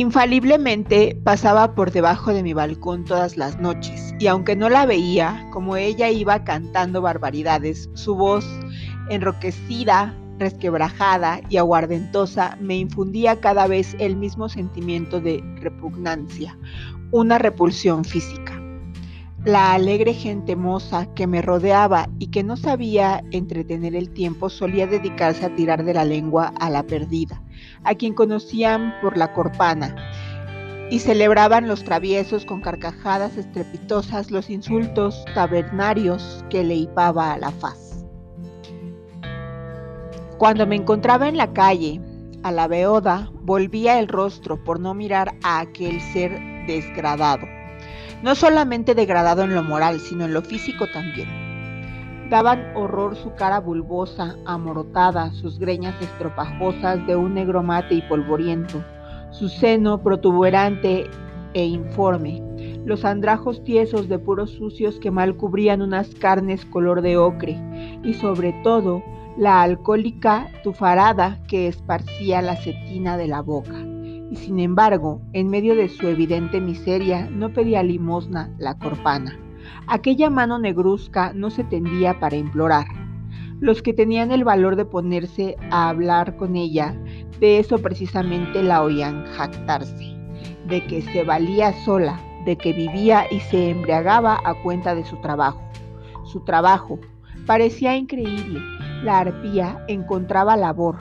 Infaliblemente pasaba por debajo de mi balcón todas las noches, y aunque no la veía, como ella iba cantando barbaridades, su voz enroquecida, resquebrajada y aguardentosa me infundía cada vez el mismo sentimiento de repugnancia, una repulsión física. La alegre gente moza que me rodeaba y que no sabía entretener el tiempo solía dedicarse a tirar de la lengua a la perdida, a quien conocían por la corpana, y celebraban los traviesos con carcajadas estrepitosas los insultos tabernarios que le hipaba a la faz. Cuando me encontraba en la calle, a la beoda, volvía el rostro por no mirar a aquel ser desgradado, no solamente degradado en lo moral, sino en lo físico también. Daban horror su cara bulbosa, amorotada, sus greñas estropajosas de un negro mate y polvoriento, su seno protuberante e informe, los andrajos tiesos de puros sucios que mal cubrían unas carnes color de ocre, y sobre todo la alcohólica tufarada que esparcía la cetina de la boca. Y sin embargo, en medio de su evidente miseria, no pedía limosna la corpana. Aquella mano negruzca no se tendía para implorar. Los que tenían el valor de ponerse a hablar con ella, de eso precisamente la oían jactarse, de que se valía sola, de que vivía y se embriagaba a cuenta de su trabajo. Su trabajo parecía increíble. La arpía encontraba labor,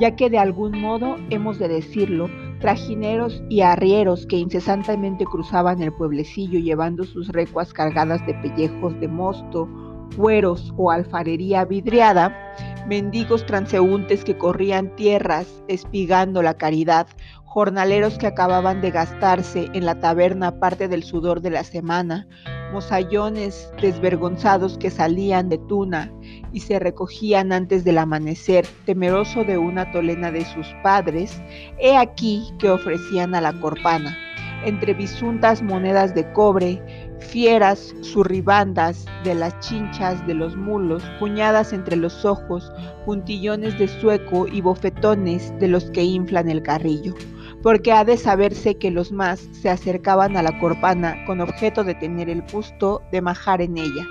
ya que de algún modo, hemos de decirlo, trajineros y arrieros que incesantemente cruzaban el pueblecillo llevando sus recuas cargadas de pellejos de mosto, cueros o alfarería vidriada, mendigos transeúntes que corrían tierras espigando la caridad, jornaleros que acababan de gastarse en la taberna parte del sudor de la semana, mozallones desvergonzados que salían de Tuna y se recogían antes del amanecer, temeroso de una tolena de sus padres, he aquí que ofrecían a la corpana, entre bisuntas monedas de cobre, fieras surribandas de las chinchas de los mulos, puñadas entre los ojos, puntillones de sueco y bofetones de los que inflan el carrillo porque ha de saberse que los más se acercaban a la corpana con objeto de tener el gusto de majar en ella,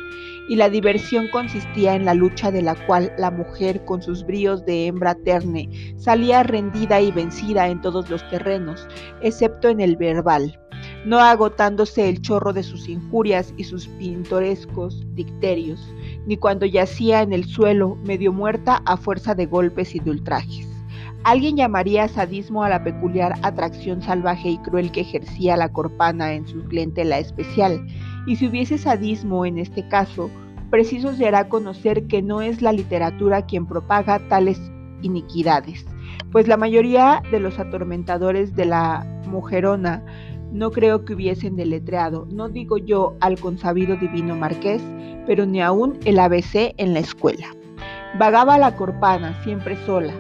y la diversión consistía en la lucha de la cual la mujer con sus bríos de hembra terne salía rendida y vencida en todos los terrenos, excepto en el verbal, no agotándose el chorro de sus injurias y sus pintorescos dicterios, ni cuando yacía en el suelo medio muerta a fuerza de golpes y de ultrajes. Alguien llamaría sadismo a la peculiar atracción salvaje y cruel que ejercía la corpana en su clientela especial, y si hubiese sadismo en este caso, preciso será conocer que no es la literatura quien propaga tales iniquidades, pues la mayoría de los atormentadores de la mujerona no creo que hubiesen deletreado, no digo yo al consabido divino marqués, pero ni aún el ABC en la escuela. Vagaba la corpana, siempre sola,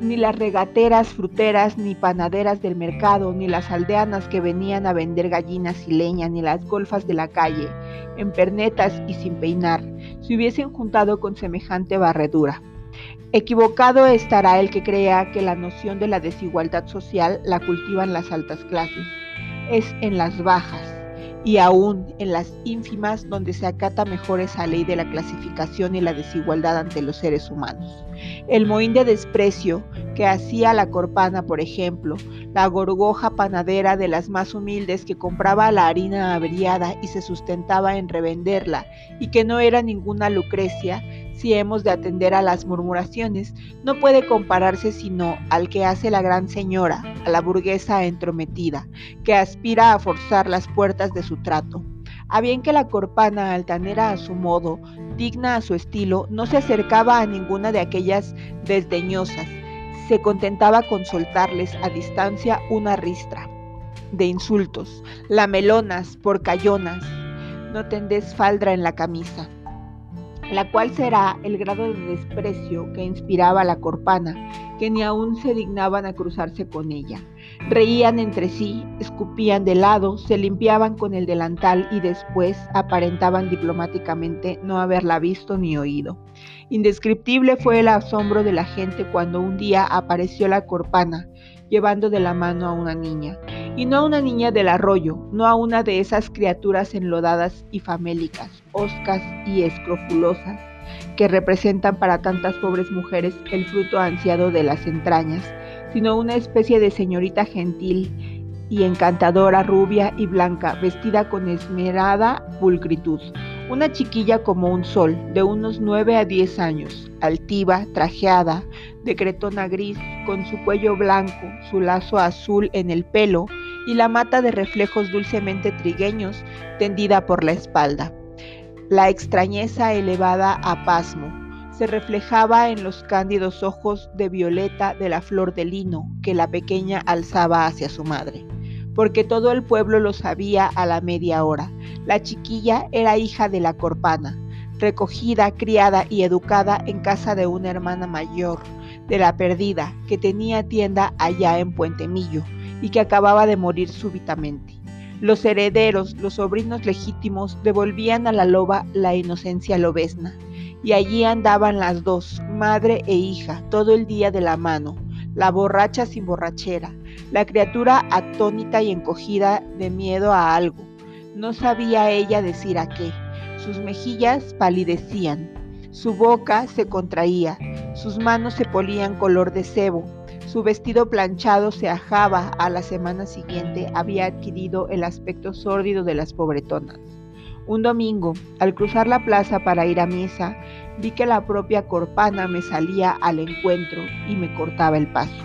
ni las regateras, fruteras, ni panaderas del mercado, ni las aldeanas que venían a vender gallinas y leña, ni las golfas de la calle, en pernetas y sin peinar, se hubiesen juntado con semejante barredura. Equivocado estará el que crea que la noción de la desigualdad social la cultivan las altas clases. Es en las bajas, y aún en las ínfimas donde se acata mejor esa ley de la clasificación y la desigualdad ante los seres humanos. El mohín de desprecio que hacía la corpana, por ejemplo, la gorgoja panadera de las más humildes que compraba la harina averiada y se sustentaba en revenderla, y que no era ninguna Lucrecia, si hemos de atender a las murmuraciones, no puede compararse sino al que hace la gran señora, a la burguesa entrometida, que aspira a forzar las puertas de su trato. A bien que la corpana altanera a su modo, digna a su estilo, no se acercaba a ninguna de aquellas desdeñosas, se contentaba con soltarles a distancia una ristra de insultos, lamelonas, porcayonas, no tendés faldra en la camisa la cual será el grado de desprecio que inspiraba la corpana, que ni aún se dignaban a cruzarse con ella. Reían entre sí, escupían de lado, se limpiaban con el delantal y después aparentaban diplomáticamente no haberla visto ni oído. Indescriptible fue el asombro de la gente cuando un día apareció la corpana, llevando de la mano a una niña, y no a una niña del arroyo, no a una de esas criaturas enlodadas y famélicas, oscas y escrofulosas, que representan para tantas pobres mujeres el fruto ansiado de las entrañas, sino una especie de señorita gentil y encantadora, rubia y blanca, vestida con esmerada pulcritud. Una chiquilla como un sol, de unos nueve a diez años, altiva, trajeada, de cretona gris, con su cuello blanco, su lazo azul en el pelo y la mata de reflejos dulcemente trigueños tendida por la espalda. La extrañeza elevada a pasmo se reflejaba en los cándidos ojos de violeta de la flor de lino que la pequeña alzaba hacia su madre porque todo el pueblo lo sabía a la media hora. La chiquilla era hija de la corpana, recogida, criada y educada en casa de una hermana mayor, de la perdida, que tenía tienda allá en Puente Millo y que acababa de morir súbitamente. Los herederos, los sobrinos legítimos, devolvían a la loba la inocencia lobesna, y allí andaban las dos, madre e hija, todo el día de la mano, la borracha sin borrachera, la criatura atónita y encogida de miedo a algo. No sabía ella decir a qué. Sus mejillas palidecían, su boca se contraía, sus manos se polían color de cebo, su vestido planchado se ajaba, a la semana siguiente había adquirido el aspecto sórdido de las pobretonas. Un domingo, al cruzar la plaza para ir a misa, vi que la propia Corpana me salía al encuentro y me cortaba el paso.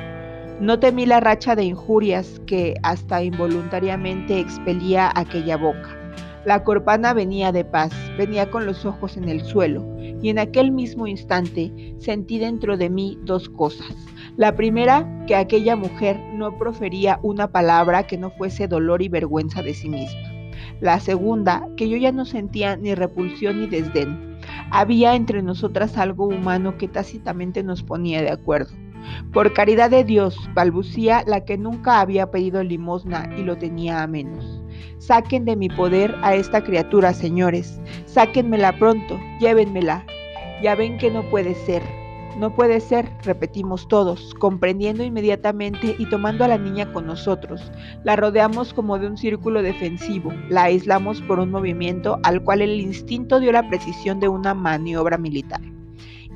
No temí la racha de injurias que hasta involuntariamente expelía aquella boca. La corpana venía de paz, venía con los ojos en el suelo, y en aquel mismo instante sentí dentro de mí dos cosas. La primera, que aquella mujer no profería una palabra que no fuese dolor y vergüenza de sí misma. La segunda, que yo ya no sentía ni repulsión ni desdén. Había entre nosotras algo humano que tácitamente nos ponía de acuerdo. Por caridad de Dios, balbucía la que nunca había pedido limosna y lo tenía a menos. Saquen de mi poder a esta criatura, señores. Sáquenmela pronto, llévenmela. Ya ven que no puede ser. No puede ser, repetimos todos, comprendiendo inmediatamente y tomando a la niña con nosotros. La rodeamos como de un círculo defensivo, la aislamos por un movimiento al cual el instinto dio la precisión de una maniobra militar.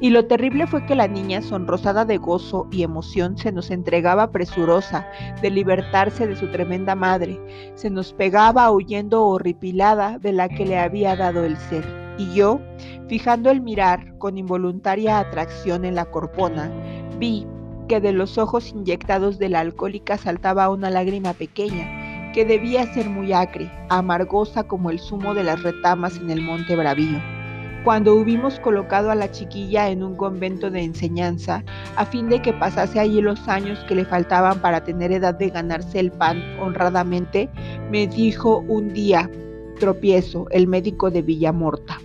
Y lo terrible fue que la niña, sonrosada de gozo y emoción, se nos entregaba presurosa de libertarse de su tremenda madre, se nos pegaba huyendo horripilada de la que le había dado el ser. Y yo, fijando el mirar con involuntaria atracción en la corpona, vi que de los ojos inyectados de la alcohólica saltaba una lágrima pequeña, que debía ser muy acre, amargosa como el zumo de las retamas en el monte Bravío cuando hubimos colocado a la chiquilla en un convento de enseñanza, a fin de que pasase allí los años que le faltaban para tener edad de ganarse el pan honradamente, me dijo un día, tropiezo, el médico de Villamorta.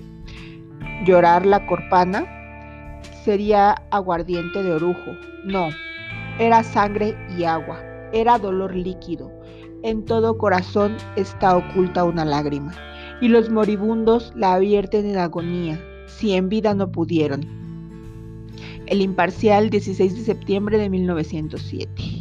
Llorar la corpana sería aguardiente de orujo. No, era sangre y agua, era dolor líquido. En todo corazón está oculta una lágrima y los moribundos la abierten en agonía, si en vida no pudieron. El imparcial 16 de septiembre de 1907.